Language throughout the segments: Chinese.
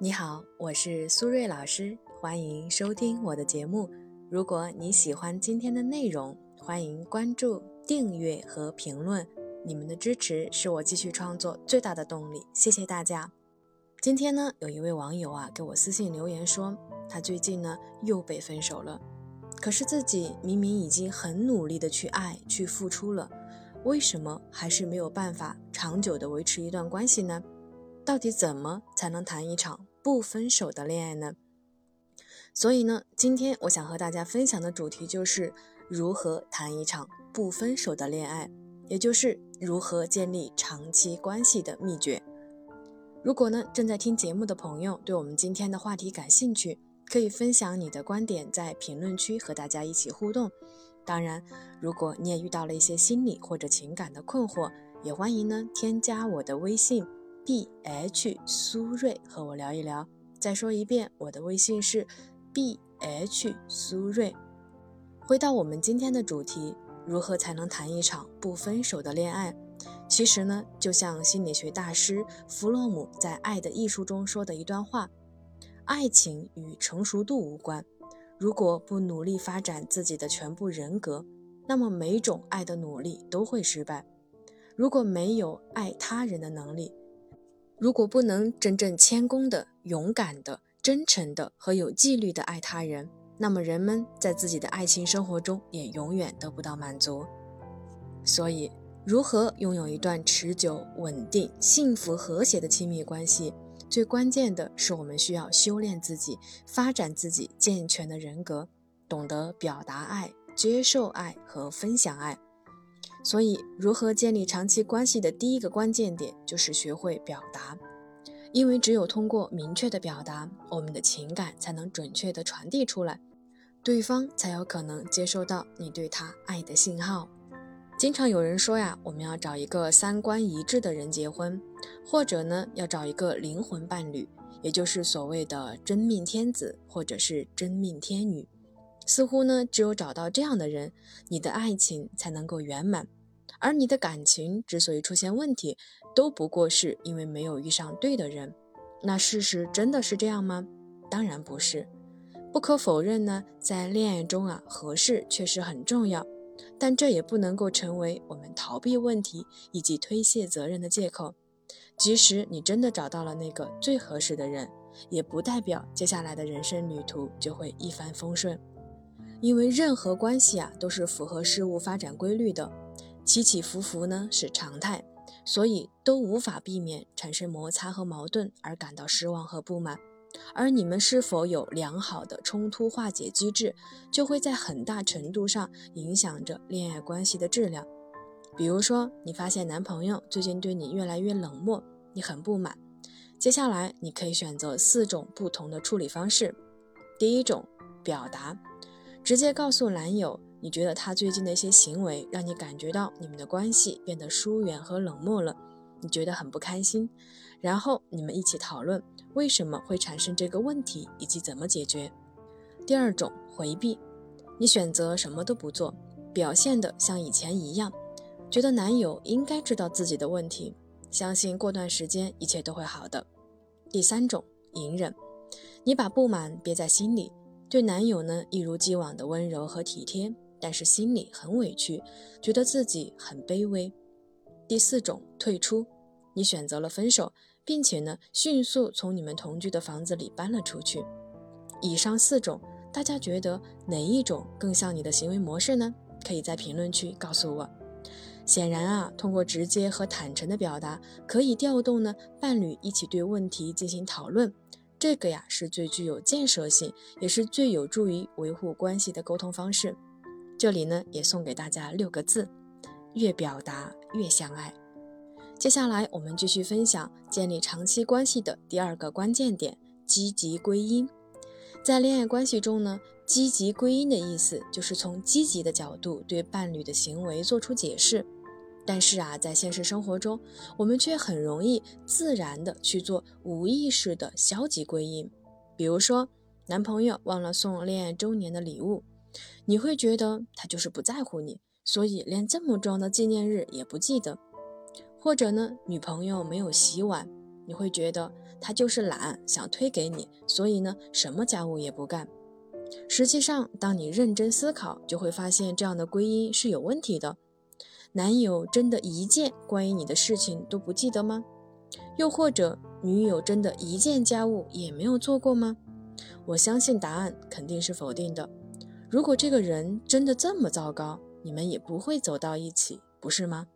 你好，我是苏瑞老师，欢迎收听我的节目。如果你喜欢今天的内容，欢迎关注、订阅和评论。你们的支持是我继续创作最大的动力，谢谢大家。今天呢，有一位网友啊给我私信留言说，他最近呢又被分手了，可是自己明明已经很努力的去爱、去付出了，为什么还是没有办法长久的维持一段关系呢？到底怎么才能谈一场不分手的恋爱呢？所以呢，今天我想和大家分享的主题就是如何谈一场不分手的恋爱，也就是如何建立长期关系的秘诀。如果呢正在听节目的朋友对我们今天的话题感兴趣，可以分享你的观点，在评论区和大家一起互动。当然，如果你也遇到了一些心理或者情感的困惑，也欢迎呢添加我的微信。B h 苏瑞和我聊一聊。再说一遍，我的微信是 b h 苏瑞。回到我们今天的主题，如何才能谈一场不分手的恋爱？其实呢，就像心理学大师弗洛姆在《爱的艺术》中说的一段话：爱情与成熟度无关。如果不努力发展自己的全部人格，那么每种爱的努力都会失败。如果没有爱他人的能力，如果不能真正谦恭的、勇敢的、真诚的和有纪律的爱他人，那么人们在自己的爱情生活中也永远得不到满足。所以，如何拥有一段持久、稳定、幸福、和谐的亲密关系，最关键的是我们需要修炼自己，发展自己健全的人格，懂得表达爱、接受爱和分享爱。所以，如何建立长期关系的第一个关键点就是学会表达，因为只有通过明确的表达，我们的情感才能准确的传递出来，对方才有可能接收到你对他爱的信号。经常有人说呀，我们要找一个三观一致的人结婚，或者呢，要找一个灵魂伴侣，也就是所谓的真命天子或者是真命天女。似乎呢，只有找到这样的人，你的爱情才能够圆满。而你的感情之所以出现问题，都不过是因为没有遇上对的人。那事实真的是这样吗？当然不是。不可否认呢，在恋爱中啊，合适确实很重要，但这也不能够成为我们逃避问题以及推卸责任的借口。即使你真的找到了那个最合适的人，也不代表接下来的人生旅途就会一帆风顺。因为任何关系啊，都是符合事物发展规律的。起起伏伏呢是常态，所以都无法避免产生摩擦和矛盾而感到失望和不满。而你们是否有良好的冲突化解机制，就会在很大程度上影响着恋爱关系的质量。比如说，你发现男朋友最近对你越来越冷漠，你很不满。接下来你可以选择四种不同的处理方式。第一种，表达，直接告诉男友。你觉得他最近的一些行为让你感觉到你们的关系变得疏远和冷漠了，你觉得很不开心，然后你们一起讨论为什么会产生这个问题以及怎么解决。第二种回避，你选择什么都不做，表现的像以前一样，觉得男友应该知道自己的问题，相信过段时间一切都会好的。第三种隐忍，你把不满憋在心里，对男友呢一如既往的温柔和体贴。但是心里很委屈，觉得自己很卑微。第四种退出，你选择了分手，并且呢迅速从你们同居的房子里搬了出去。以上四种，大家觉得哪一种更像你的行为模式呢？可以在评论区告诉我。显然啊，通过直接和坦诚的表达，可以调动呢伴侣一起对问题进行讨论。这个呀是最具有建设性，也是最有助于维护关系的沟通方式。这里呢，也送给大家六个字：越表达越相爱。接下来，我们继续分享建立长期关系的第二个关键点——积极归因。在恋爱关系中呢，积极归因的意思就是从积极的角度对伴侣的行为做出解释。但是啊，在现实生活中，我们却很容易自然的去做无意识的消极归因。比如说，男朋友忘了送恋爱周年的礼物。你会觉得他就是不在乎你，所以连这么重要的纪念日也不记得。或者呢，女朋友没有洗碗，你会觉得他就是懒，想推给你，所以呢，什么家务也不干。实际上，当你认真思考，就会发现这样的归因是有问题的。男友真的一件关于你的事情都不记得吗？又或者，女友真的一件家务也没有做过吗？我相信答案肯定是否定的。如果这个人真的这么糟糕，你们也不会走到一起，不是吗？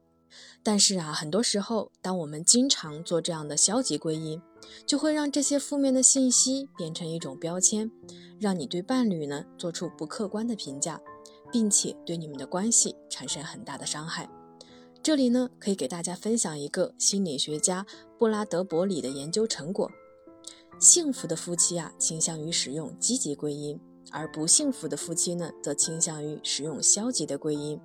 但是啊，很多时候，当我们经常做这样的消极归因，就会让这些负面的信息变成一种标签，让你对伴侣呢做出不客观的评价，并且对你们的关系产生很大的伤害。这里呢，可以给大家分享一个心理学家布拉德伯里的研究成果：幸福的夫妻啊，倾向于使用积极归因，而不幸福的夫妻呢，则倾向于使用消极的归因。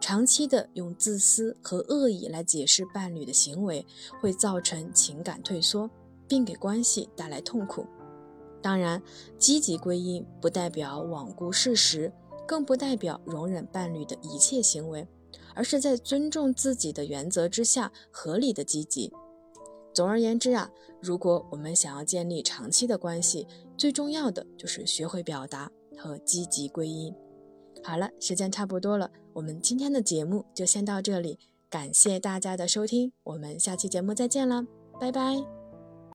长期的用自私和恶意来解释伴侣的行为，会造成情感退缩，并给关系带来痛苦。当然，积极归因不代表罔顾事实，更不代表容忍伴侣的一切行为，而是在尊重自己的原则之下合理的积极。总而言之啊，如果我们想要建立长期的关系，最重要的就是学会表达和积极归因。好了，时间差不多了，我们今天的节目就先到这里，感谢大家的收听，我们下期节目再见了，拜拜。